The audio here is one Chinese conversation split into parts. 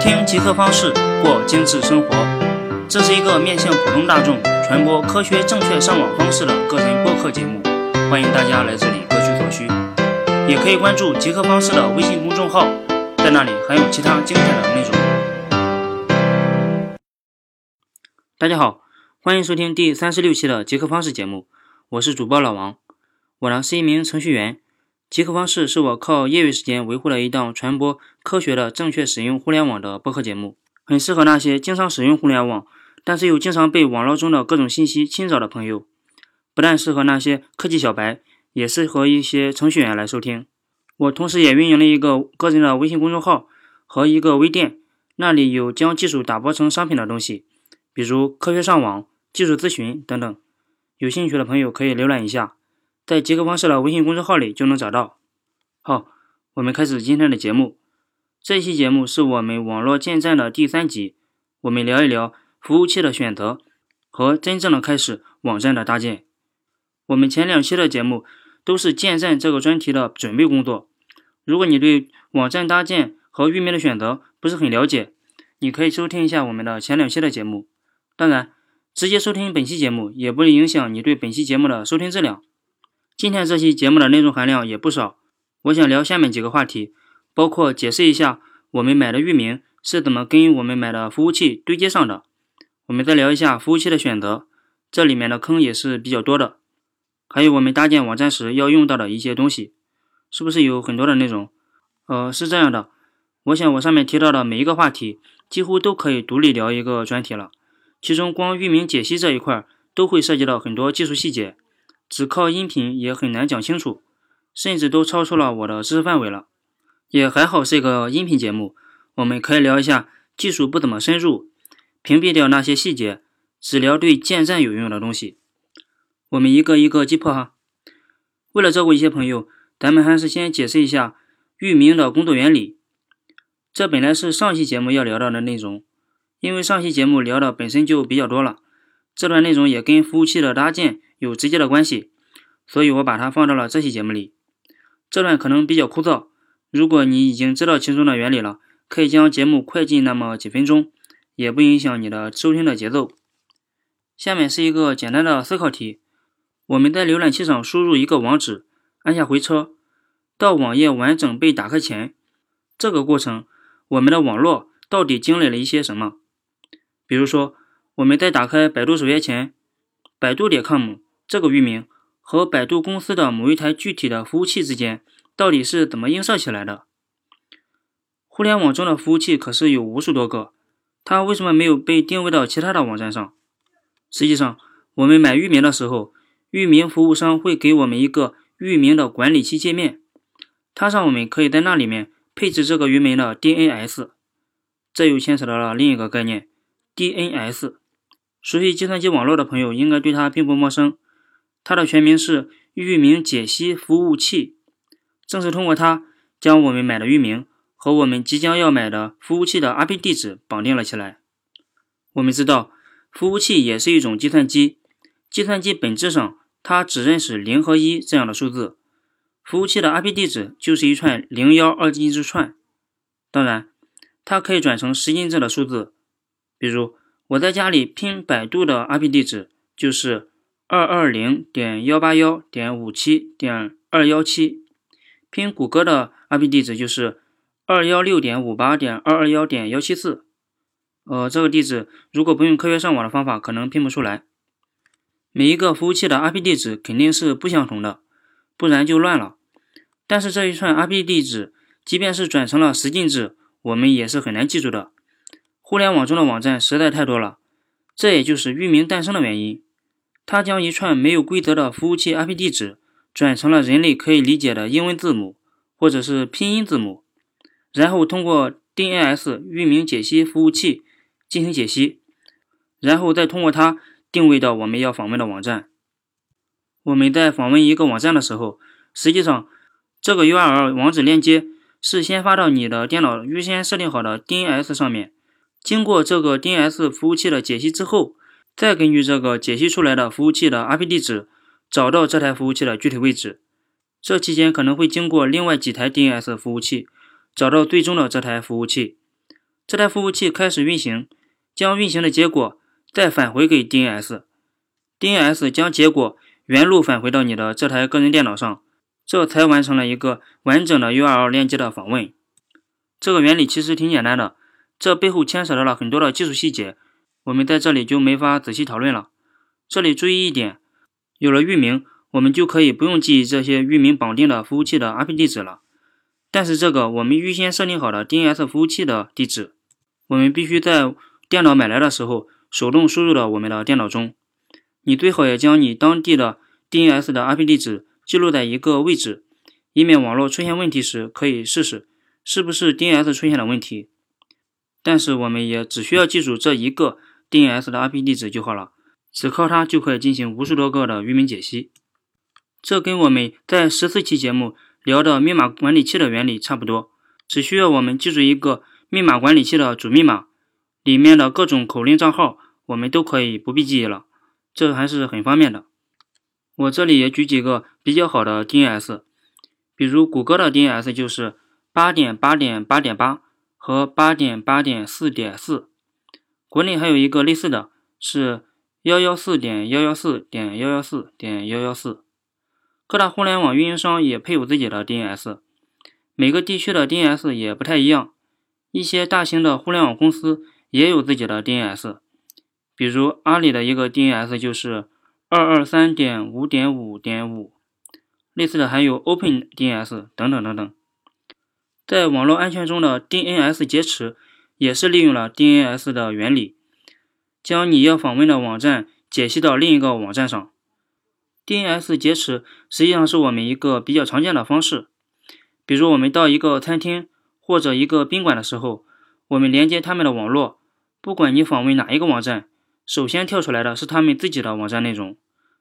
听极客方式过精致生活，这是一个面向普通大众传播科学正确上网方式的个人播客节目，欢迎大家来这里各取所需。也可以关注极客方式的微信公众号，在那里还有其他精彩的内容。大家好，欢迎收听第三十六期的极客方式节目，我是主播老王，我呢是一名程序员。极客方式是我靠业余时间维护的一档传播科学的正确使用互联网的播客节目，很适合那些经常使用互联网，但是又经常被网络中的各种信息侵扰的朋友。不但适合那些科技小白，也适合一些程序员来收听。我同时也运营了一个个人的微信公众号和一个微店，那里有将技术打包成商品的东西。比如科学上网、技术咨询等等，有兴趣的朋友可以浏览一下，在极客方式的微信公众号里就能找到。好，我们开始今天的节目。这期节目是我们网络建站的第三集，我们聊一聊服务器的选择和真正的开始网站的搭建。我们前两期的节目都是建站这个专题的准备工作。如果你对网站搭建和域名的选择不是很了解，你可以收听一下我们的前两期的节目。当然，直接收听本期节目也不影响你对本期节目的收听质量。今天这期节目的内容含量也不少，我想聊下面几个话题，包括解释一下我们买的域名是怎么跟我们买的服务器对接上的。我们再聊一下服务器的选择，这里面的坑也是比较多的。还有我们搭建网站时要用到的一些东西，是不是有很多的内容？呃，是这样的，我想我上面提到的每一个话题，几乎都可以独立聊一个专题了。其中光域名解析这一块都会涉及到很多技术细节，只靠音频也很难讲清楚，甚至都超出了我的知识范围了。也还好是一个音频节目，我们可以聊一下技术不怎么深入，屏蔽掉那些细节，只聊对建站有用的东西。我们一个一个击破哈。为了照顾一些朋友，咱们还是先解释一下域名的工作原理。这本来是上期节目要聊到的内容。因为上期节目聊的本身就比较多了，这段内容也跟服务器的搭建有直接的关系，所以我把它放到了这期节目里。这段可能比较枯燥，如果你已经知道其中的原理了，可以将节目快进那么几分钟，也不影响你的收听的节奏。下面是一个简单的思考题：我们在浏览器上输入一个网址，按下回车，到网页完整被打开前，这个过程，我们的网络到底经历了一些什么？比如说，我们在打开百度首页前，百度点 com 这个域名和百度公司的某一台具体的服务器之间到底是怎么映射起来的？互联网中的服务器可是有无数多个，它为什么没有被定位到其他的网站上？实际上，我们买域名的时候，域名服务商会给我们一个域名的管理器界面，它让我们可以在那里面配置这个域名的 DNS，这又牵扯到了另一个概念。DNS，熟悉计算机网络的朋友应该对它并不陌生。它的全名是域名解析服务器。正是通过它，将我们买的域名和我们即将要买的服务器的 IP 地址绑定了起来。我们知道，服务器也是一种计算机。计算机本质上，它只认识零和一这样的数字。服务器的 IP 地址就是一串零幺二进制串。当然，它可以转成十进制的数字。比如我在家里拼百度的 IP 地址就是二二零点幺八幺点五七点二幺七，拼谷歌的 IP 地址就是二幺六点五八点二二幺点幺七四。呃，这个地址如果不用科学上网的方法，可能拼不出来。每一个服务器的 IP 地址肯定是不相同的，不然就乱了。但是这一串 IP 地址，即便是转成了十进制，我们也是很难记住的。互联网中的网站实在太多了，这也就是域名诞生的原因。它将一串没有规则的服务器 IP 地址转成了人类可以理解的英文字母或者是拼音字母，然后通过 DNS 域名解析服务器进行解析，然后再通过它定位到我们要访问的网站。我们在访问一个网站的时候，实际上这个 URL 网址链接是先发到你的电脑预先设定好的 DNS 上面。经过这个 DNS 服务器的解析之后，再根据这个解析出来的服务器的 IP 地址，找到这台服务器的具体位置。这期间可能会经过另外几台 DNS 服务器，找到最终的这台服务器。这台服务器开始运行，将运行的结果再返回给 DNS，DNS 将结果原路返回到你的这台个人电脑上，这才完成了一个完整的 URL 链接的访问。这个原理其实挺简单的，这背后牵扯到了很多的技术细节，我们在这里就没法仔细讨论了。这里注意一点，有了域名，我们就可以不用记这些域名绑定的服务器的 IP 地址了。但是这个我们预先设定好的 DNS 服务器的地址，我们必须在电脑买来的时候手动输入到我们的电脑中。你最好也将你当地的 DNS 的 IP 地址记录在一个位置，以免网络出现问题时可以试试。是不是 DNS 出现了问题？但是我们也只需要记住这一个 DNS 的 IP 地址就好了，只靠它就可以进行无数多个的域名解析。这跟我们在十四期节目聊的密码管理器的原理差不多，只需要我们记住一个密码管理器的主密码，里面的各种口令账号我们都可以不必记忆了，这还是很方便的。我这里也举几个比较好的 DNS，比如谷歌的 DNS 就是。八点八点八点八和八点八点四点四，国内还有一个类似的是幺幺四点幺幺四点幺幺四点幺幺四。各大互联网运营商也配有自己的 DNS，每个地区的 DNS 也不太一样。一些大型的互联网公司也有自己的 DNS，比如阿里的一个 DNS 就是二二三点五点五点五，类似的还有 OpenDNS 等等等等。在网络安全中的 DNS 劫持也是利用了 DNS 的原理，将你要访问的网站解析到另一个网站上。DNS 劫持实际上是我们一个比较常见的方式，比如我们到一个餐厅或者一个宾馆的时候，我们连接他们的网络，不管你访问哪一个网站，首先跳出来的是他们自己的网站内容，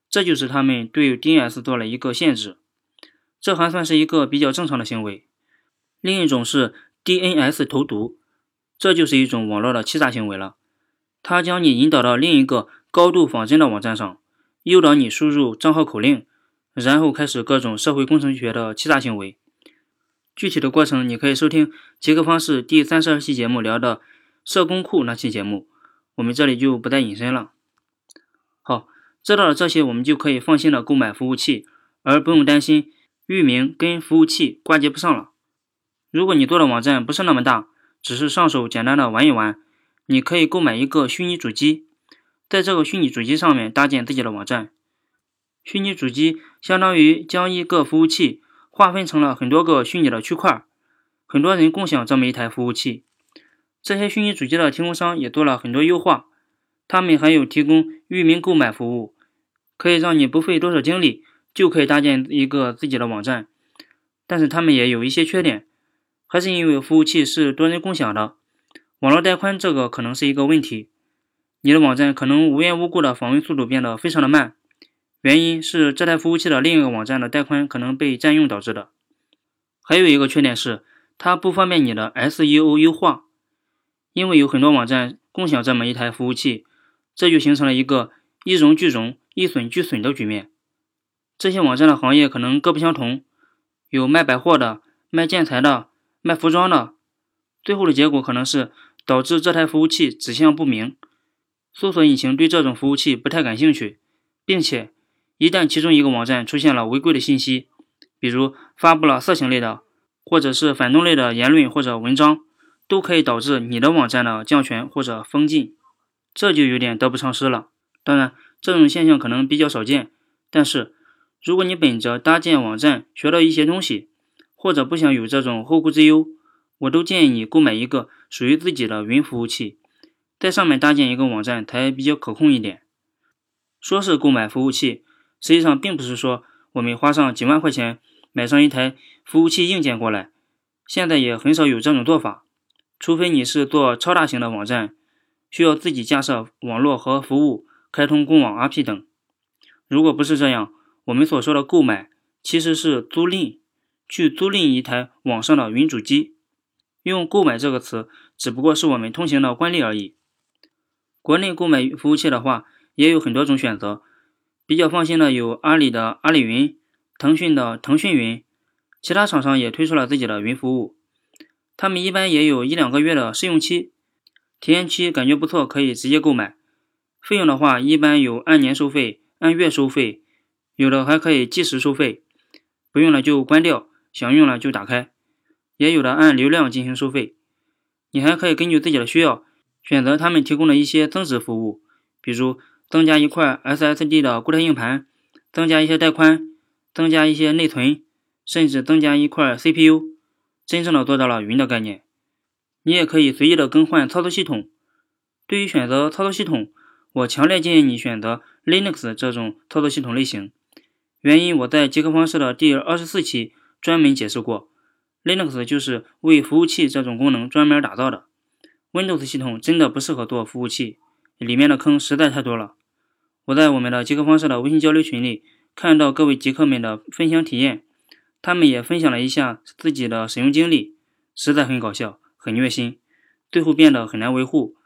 这就是他们对 DNS 做了一个限制，这还算是一个比较正常的行为。另一种是 DNS 投毒，这就是一种网络的欺诈行为了。它将你引导到另一个高度仿真的网站上，诱导你输入账号口令，然后开始各种社会工程学的欺诈行为。具体的过程你可以收听杰克方式第三十二期节目聊的社工库那期节目，我们这里就不再引申了。好，知道了这些，我们就可以放心的购买服务器，而不用担心域名跟服务器挂接不上了。如果你做的网站不是那么大，只是上手简单的玩一玩，你可以购买一个虚拟主机，在这个虚拟主机上面搭建自己的网站。虚拟主机相当于将一个服务器划分成了很多个虚拟的区块，很多人共享这么一台服务器。这些虚拟主机的提供商也做了很多优化，他们还有提供域名购买服务，可以让你不费多少精力就可以搭建一个自己的网站。但是他们也有一些缺点。还是因为服务器是多人共享的，网络带宽这个可能是一个问题。你的网站可能无缘无故的访问速度变得非常的慢，原因是这台服务器的另一个网站的带宽可能被占用导致的。还有一个缺点是，它不方便你的 SEO 优化，因为有很多网站共享这么一台服务器，这就形成了一个一荣俱荣、一损俱损的局面。这些网站的行业可能各不相同，有卖百货的，卖建材的。卖服装的，最后的结果可能是导致这台服务器指向不明，搜索引擎对这种服务器不太感兴趣，并且一旦其中一个网站出现了违规的信息，比如发布了色情类的，或者是反动类的言论或者文章，都可以导致你的网站的降权或者封禁，这就有点得不偿失了。当然，这种现象可能比较少见，但是如果你本着搭建网站学到一些东西，或者不想有这种后顾之忧，我都建议你购买一个属于自己的云服务器，在上面搭建一个网站才比较可控一点。说是购买服务器，实际上并不是说我们花上几万块钱买上一台服务器硬件过来，现在也很少有这种做法，除非你是做超大型的网站，需要自己架设网络和服务，开通公网 RP 等。如果不是这样，我们所说的购买其实是租赁。去租赁一台网上的云主机，用“购买”这个词，只不过是我们通行的惯例而已。国内购买服务器的话，也有很多种选择，比较放心的有阿里的阿里云、腾讯的腾讯云，其他厂商也推出了自己的云服务，他们一般也有一两个月的试用期，体验期感觉不错，可以直接购买。费用的话，一般有按年收费、按月收费，有的还可以计时收费。不用了就关掉，想用了就打开。也有的按流量进行收费。你还可以根据自己的需要，选择他们提供的一些增值服务，比如增加一块 SSD 的固态硬盘，增加一些带宽，增加一些内存，甚至增加一块 CPU，真正的做到了云的概念。你也可以随意的更换操作系统。对于选择操作系统，我强烈建议你选择 Linux 这种操作系统类型。原因我在极客方式的第二十四期专门解释过，Linux 就是为服务器这种功能专门打造的。Windows 系统真的不适合做服务器，里面的坑实在太多了。我在我们的极客方式的微信交流群里看到各位极客们的分享体验，他们也分享了一下自己的使用经历，实在很搞笑。很虐心，最后变得很难维护，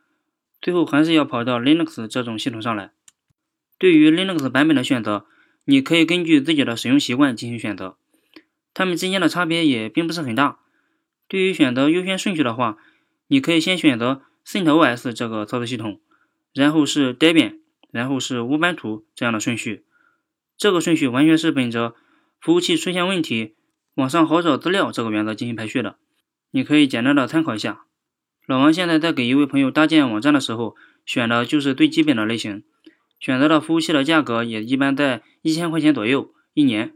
最后还是要跑到 Linux 这种系统上来。对于 Linux 版本的选择，你可以根据自己的使用习惯进行选择，它们之间的差别也并不是很大。对于选择优先顺序的话，你可以先选择 CentOS 这个操作系统，然后是 Debian，然后是乌班图这样的顺序。这个顺序完全是本着服务器出现问题，网上好找资料这个原则进行排序的。你可以简单的参考一下。老王现在在给一位朋友搭建网站的时候，选的就是最基本的类型，选择的服务器的价格也一般在一千块钱左右一年，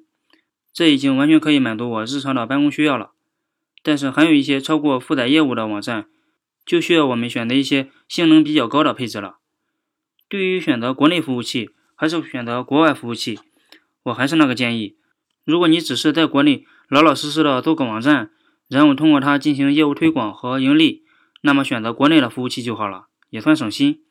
这已经完全可以满足我日常的办公需要了。但是还有一些超过负载业务的网站，就需要我们选择一些性能比较高的配置了。对于选择国内服务器还是选择国外服务器，我还是那个建议，如果你只是在国内老老实实的做个网站。然后通过它进行业务推广和盈利，那么选择国内的服务器就好了，也算省心。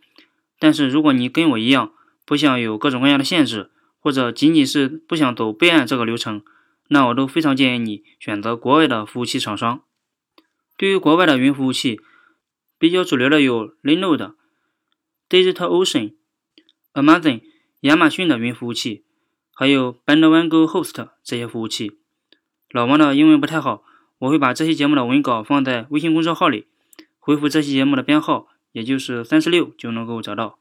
但是如果你跟我一样，不想有各种各样的限制，或者仅仅是不想走备案这个流程，那我都非常建议你选择国外的服务器厂商。对于国外的云服务器，比较主流的有 Linode、DigitalOcean、Amazon、亚马逊的云服务器，还有 Bandwagon Host 这些服务器。老王的英文不太好。我会把这期节目的文稿放在微信公众号里，回复这期节目的编号，也就是三十六，就能够找到。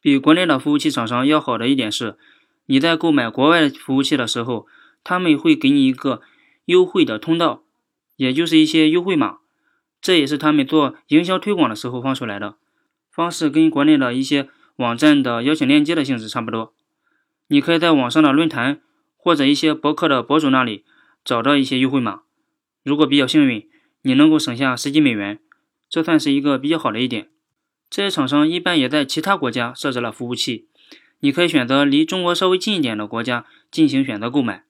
比国内的服务器厂商要好的一点是，你在购买国外服务器的时候，他们会给你一个优惠的通道，也就是一些优惠码，这也是他们做营销推广的时候放出来的方式，跟国内的一些网站的邀请链接的性质差不多。你可以在网上的论坛或者一些博客的博主那里找到一些优惠码。如果比较幸运，你能够省下十几美元，这算是一个比较好的一点。这些厂商一般也在其他国家设置了服务器，你可以选择离中国稍微近一点的国家进行选择购买。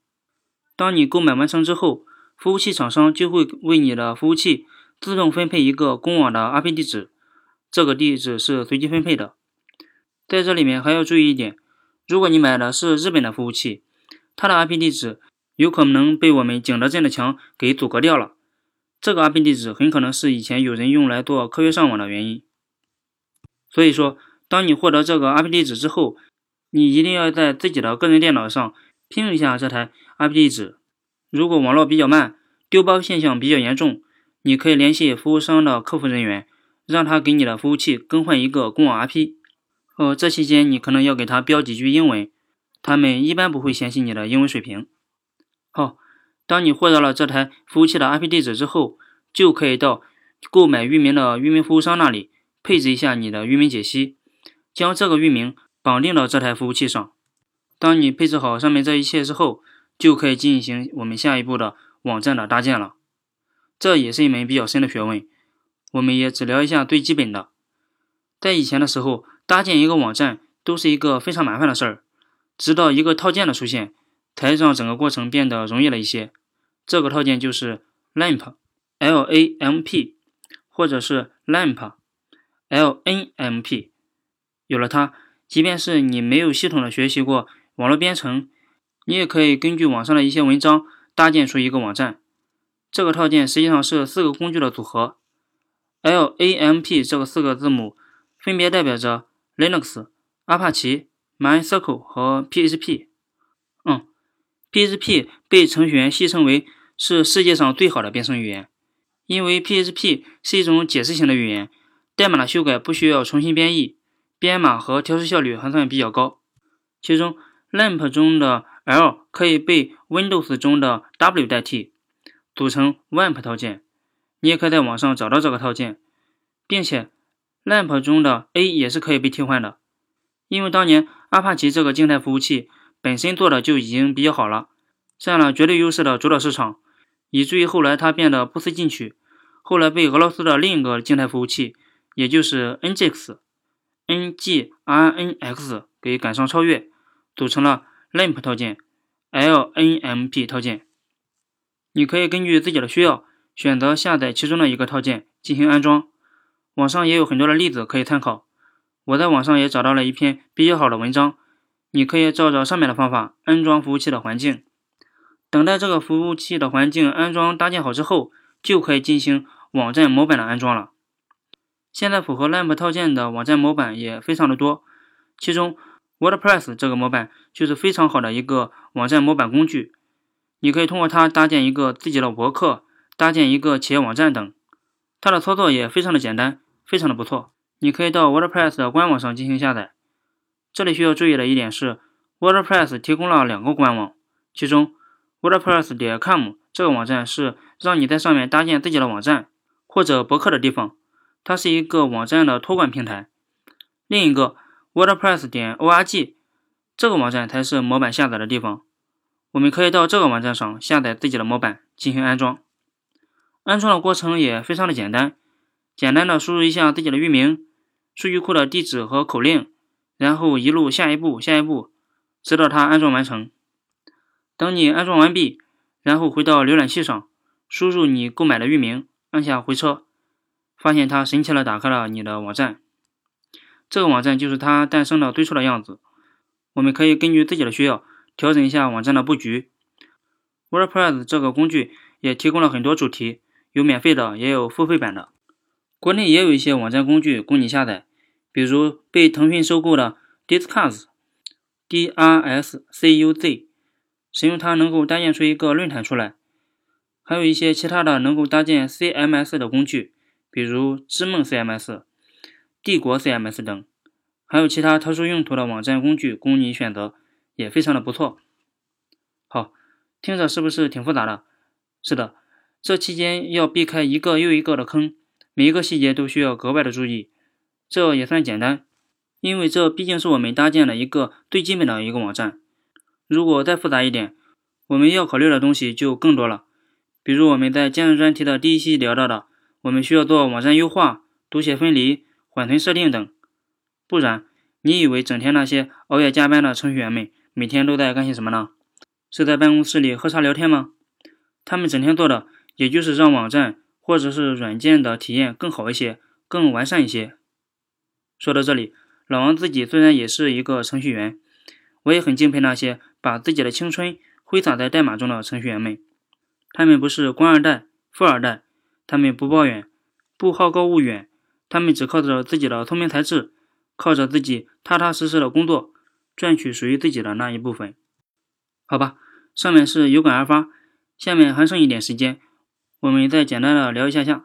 当你购买完成之后，服务器厂商就会为你的服务器自动分配一个公网的 IP 地址，这个地址是随机分配的。在这里面还要注意一点，如果你买的是日本的服务器，它的 IP 地址。有可能被我们景德镇的墙给阻隔掉了。这个 IP 地址很可能是以前有人用来做科学上网的原因。所以说，当你获得这个 IP 地址之后，你一定要在自己的个人电脑上拼一下这台 IP 地址。如果网络比较慢，丢包现象比较严重，你可以联系服务商的客服人员，让他给你的服务器更换一个公网 IP。哦，这期间你可能要给他标几句英文，他们一般不会嫌弃你的英文水平。好，当你获得了这台服务器的 IP 地址之后，就可以到购买域名的域名服务商那里配置一下你的域名解析，将这个域名绑定到这台服务器上。当你配置好上面这一切之后，就可以进行我们下一步的网站的搭建了。这也是一门比较深的学问，我们也只聊一下最基本的。在以前的时候，搭建一个网站都是一个非常麻烦的事儿，直到一个套件的出现。才让整个过程变得容易了一些。这个套件就是 LAMP，L-A-M-P，或者是 LAMP，L-N-M-P。有了它，即便是你没有系统的学习过网络编程，你也可以根据网上的一些文章搭建出一个网站。这个套件实际上是四个工具的组合。LAMP 这个四个字母分别代表着 Linux、阿帕奇、MySQL 和 PHP。嗯。PHP 被程序员戏称为是世界上最好的编程语言，因为 PHP 是一种解释型的语言，代码的修改不需要重新编译，编码和调试效率还算比较高。其中，lamp 中的 L 可以被 Windows 中的 W 代替，组成 wamp 套件。你也可以在网上找到这个套件，并且 lamp 中的 A 也是可以被替换的。因为当年阿帕奇这个静态服务器本身做的就已经比较好了，占了绝对优势的主导市场，以至于后来它变得不思进取。后来被俄罗斯的另一个静态服务器，也就是 NGX（NGRNX） 给赶上超越，组成了 LAMP 套件、LNMP 套件。你可以根据自己的需要选择下载其中的一个套件进行安装。网上也有很多的例子可以参考。我在网上也找到了一篇比较好的文章，你可以照着上面的方法安装服务器的环境。等待这个服务器的环境安装搭建好之后，就可以进行。网站模板的安装了。现在符合 LAMP 套件的网站模板也非常的多，其中 WordPress 这个模板就是非常好的一个网站模板工具。你可以通过它搭建一个自己的博客，搭建一个企业网站等。它的操作也非常的简单，非常的不错。你可以到 WordPress 的官网上进行下载。这里需要注意的一点是，WordPress 提供了两个官网，其中 WordPress 点 com 这个网站是让你在上面搭建自己的网站。或者博客的地方，它是一个网站的托管平台。另一个 WordPress 点 org 这个网站才是模板下载的地方。我们可以到这个网站上下载自己的模板进行安装。安装的过程也非常的简单，简单的输入一下自己的域名、数据库的地址和口令，然后一路下一步下一步，直到它安装完成。等你安装完毕，然后回到浏览器上，输入你购买的域名。按下回车，发现它神奇的打开了你的网站。这个网站就是它诞生的最初的样子。我们可以根据自己的需要调整一下网站的布局。WordPress 这个工具也提供了很多主题，有免费的，也有付费版的。国内也有一些网站工具供你下载，比如被腾讯收购的 Discuss，D-R-S-C-U-Z，使用它能够搭建出一个论坛出来。还有一些其他的能够搭建 CMS 的工具，比如知梦 CMS、帝国 CMS 等，还有其他特殊用途的网站工具供你选择，也非常的不错。好，听着是不是挺复杂的？是的，这期间要避开一个又一个的坑，每一个细节都需要格外的注意。这也算简单，因为这毕竟是我们搭建的一个最基本的一个网站。如果再复杂一点，我们要考虑的东西就更多了。比如我们在建筑专题的第一期聊到的，我们需要做网站优化、读写分离、缓存设定等。不然，你以为整天那些熬夜加班的程序员们每天都在干些什么呢？是在办公室里喝茶聊天吗？他们整天做的也就是让网站或者是软件的体验更好一些、更完善一些。说到这里，老王自己虽然也是一个程序员，我也很敬佩那些把自己的青春挥洒在代码中的程序员们。他们不是官二代、富二代，他们不抱怨，不好高骛远，他们只靠着自己的聪明才智，靠着自己踏踏实实的工作，赚取属于自己的那一部分。好吧，上面是有感而发，下面还剩一点时间，我们再简单的聊一下下。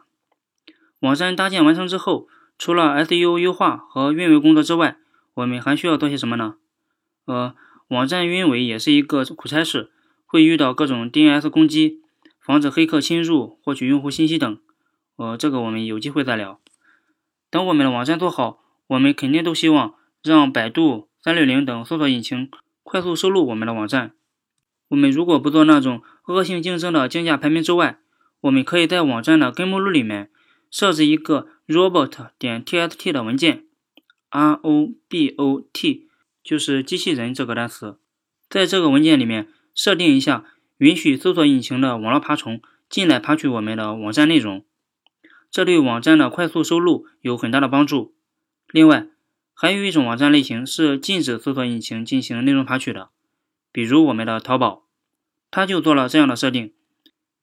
网站搭建完成之后，除了 SEO 优化和运维工作之外，我们还需要做些什么呢？呃，网站运维也是一个苦差事，会遇到各种 DNS 攻击。防止黑客侵入、获取用户信息等，呃，这个我们有机会再聊。等我们的网站做好，我们肯定都希望让百度、三六零等搜索引擎快速收录我们的网站。我们如果不做那种恶性竞争的竞价排名之外，我们可以在网站的根目录里面设置一个 robot 点 txt 的文件，r o b o t 就是机器人这个单词，在这个文件里面设定一下。允许搜索引擎的网络爬虫进来爬取我们的网站内容，这对网站的快速收录有很大的帮助。另外，还有一种网站类型是禁止搜索引擎进行内容爬取的，比如我们的淘宝，它就做了这样的设定。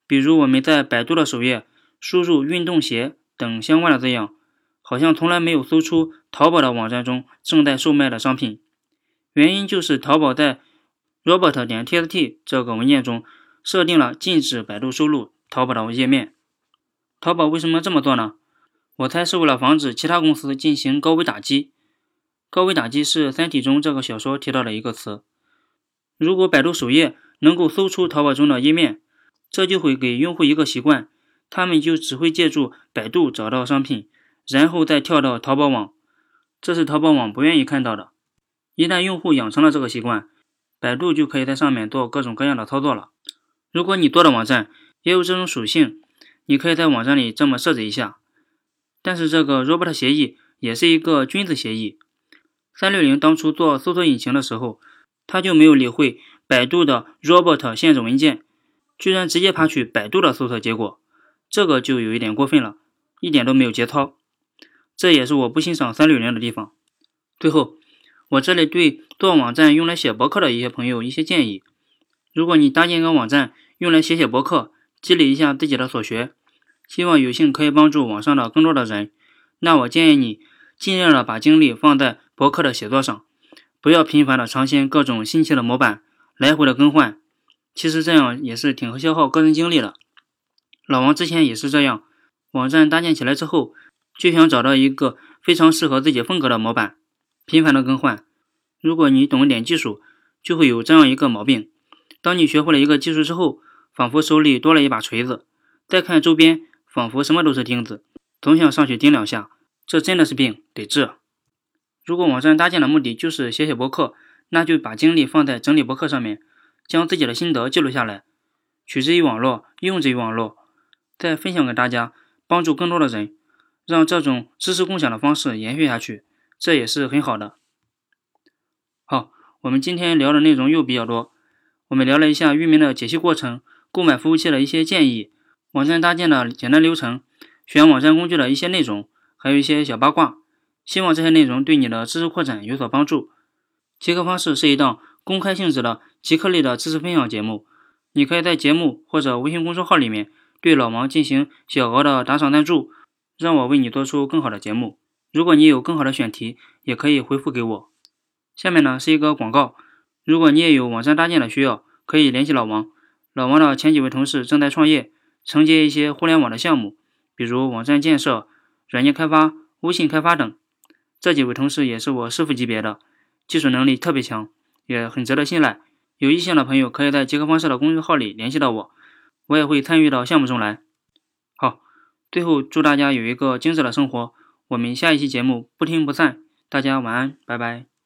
比如我们在百度的首页输入“运动鞋”等相关的字样，好像从来没有搜出淘宝的网站中正在售卖的商品，原因就是淘宝在。robot 点 txt 这个文件中设定了禁止百度收录淘宝的页面。淘宝为什么这么做呢？我猜是为了防止其他公司进行高危打击。高危打击是《三体》中这个小说提到的一个词。如果百度首页能够搜出淘宝中的页面，这就会给用户一个习惯，他们就只会借助百度找到商品，然后再跳到淘宝网。这是淘宝网不愿意看到的。一旦用户养成了这个习惯，百度就可以在上面做各种各样的操作了。如果你做的网站也有这种属性，你可以在网站里这么设置一下。但是这个 Robot 协议也是一个君子协议。三六零当初做搜索引擎的时候，他就没有理会百度的 Robot 限制文件，居然直接爬取百度的搜索结果，这个就有一点过分了，一点都没有节操。这也是我不欣赏三六零的地方。最后，我这里对做网站用来写博客的一些朋友一些建议：如果你搭建一个网站用来写写博客，积累一下自己的所学，希望有幸可以帮助网上的更多的人，那我建议你尽量的把精力放在博客的写作上。不要频繁的尝鲜各种新奇的模板，来回的更换，其实这样也是挺消耗个人精力的。老王之前也是这样，网站搭建起来之后，就想找到一个非常适合自己风格的模板，频繁的更换。如果你懂一点技术，就会有这样一个毛病：当你学会了一个技术之后，仿佛手里多了一把锤子，再看周边，仿佛什么都是钉子，总想上去钉两下，这真的是病，得治。如果网站搭建的目的就是写写博客，那就把精力放在整理博客上面，将自己的心得记录下来，取之于网络，用之于网络，再分享给大家，帮助更多的人，让这种知识共享的方式延续下去，这也是很好的。好，我们今天聊的内容又比较多，我们聊了一下域名的解析过程，购买服务器的一些建议，网站搭建的简单流程，选网站工具的一些内容，还有一些小八卦。希望这些内容对你的知识扩展有所帮助。极客方式是一档公开性质的极客类的知识分享节目，你可以在节目或者微信公众号里面对老王进行小额的打赏赞助，让我为你做出更好的节目。如果你有更好的选题，也可以回复给我。下面呢是一个广告，如果你也有网站搭建的需要，可以联系老王。老王的前几位同事正在创业，承接一些互联网的项目，比如网站建设、软件开发、微信开发等。这几位同事也是我师傅级别的，技术能力特别强，也很值得信赖。有意向的朋友可以在杰克方式的公众号里联系到我，我也会参与到项目中来。好，最后祝大家有一个精致的生活，我们下一期节目不听不散，大家晚安，拜拜。